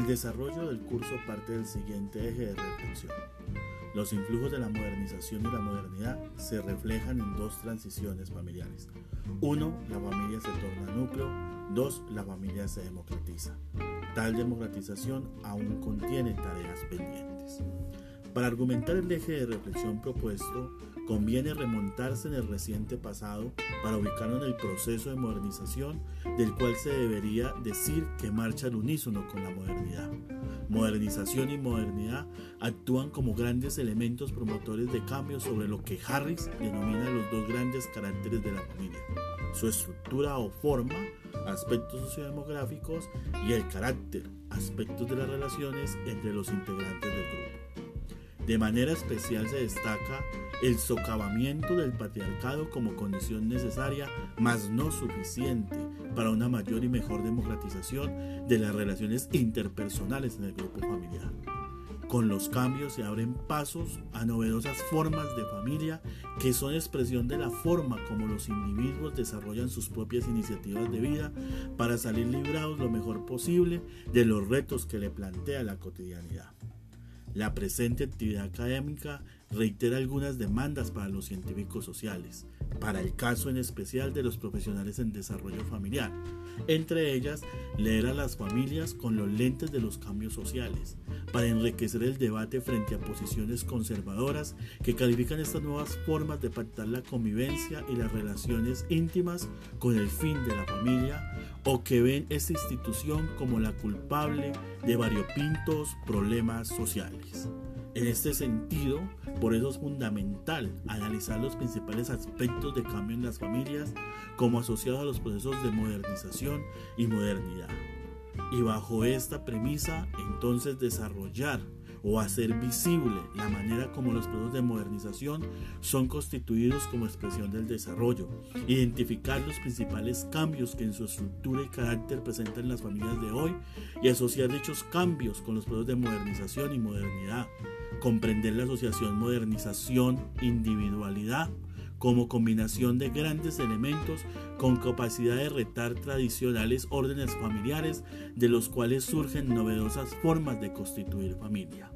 desarrollo del curso parte del siguiente eje de reflexión. Los influjos de la modernización y la modernidad se reflejan en dos transiciones familiares. Uno, la familia se torna núcleo. Dos, la familia se democratiza. Tal democratización aún contiene tareas pendientes. Para argumentar el eje de reflexión propuesto, conviene remontarse en el reciente pasado para ubicarnos en el proceso de modernización del cual se debería decir que marcha al unísono con la modernidad. Modernización y modernidad actúan como grandes elementos promotores de cambio sobre lo que Harris denomina los dos grandes caracteres de la familia, su estructura o forma, aspectos sociodemográficos, y el carácter, aspectos de las relaciones entre los integrantes del grupo. De manera especial se destaca el socavamiento del patriarcado como condición necesaria, mas no suficiente, para una mayor y mejor democratización de las relaciones interpersonales en el grupo familiar. Con los cambios se abren pasos a novedosas formas de familia que son expresión de la forma como los individuos desarrollan sus propias iniciativas de vida para salir librados lo mejor posible de los retos que le plantea la cotidianidad. La presente actividad académica reitera algunas demandas para los científicos sociales, para el caso en especial de los profesionales en desarrollo familiar, entre ellas leer a las familias con los lentes de los cambios sociales, para enriquecer el debate frente a posiciones conservadoras que califican estas nuevas formas de pactar la convivencia y las relaciones íntimas con el fin de la familia, o que ven esta institución como la culpable de variopintos problemas sociales. En este sentido, por eso es fundamental analizar los principales aspectos de cambio en las familias como asociados a los procesos de modernización y modernidad. Y bajo esta premisa, entonces desarrollar o hacer visible la manera como los procesos de modernización son constituidos como expresión del desarrollo, identificar los principales cambios que en su estructura y carácter presentan las familias de hoy y asociar dichos cambios con los procesos de modernización y modernidad, comprender la asociación modernización-individualidad como combinación de grandes elementos con capacidad de retar tradicionales órdenes familiares de los cuales surgen novedosas formas de constituir familia.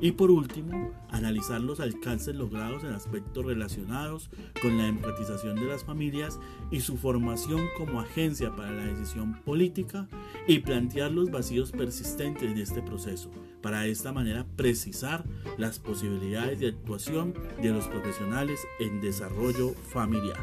Y por último, analizar los alcances logrados en aspectos relacionados con la democratización de las familias y su formación como agencia para la decisión política y plantear los vacíos persistentes de este proceso, para de esta manera precisar las posibilidades de actuación de los profesionales en desarrollo familiar.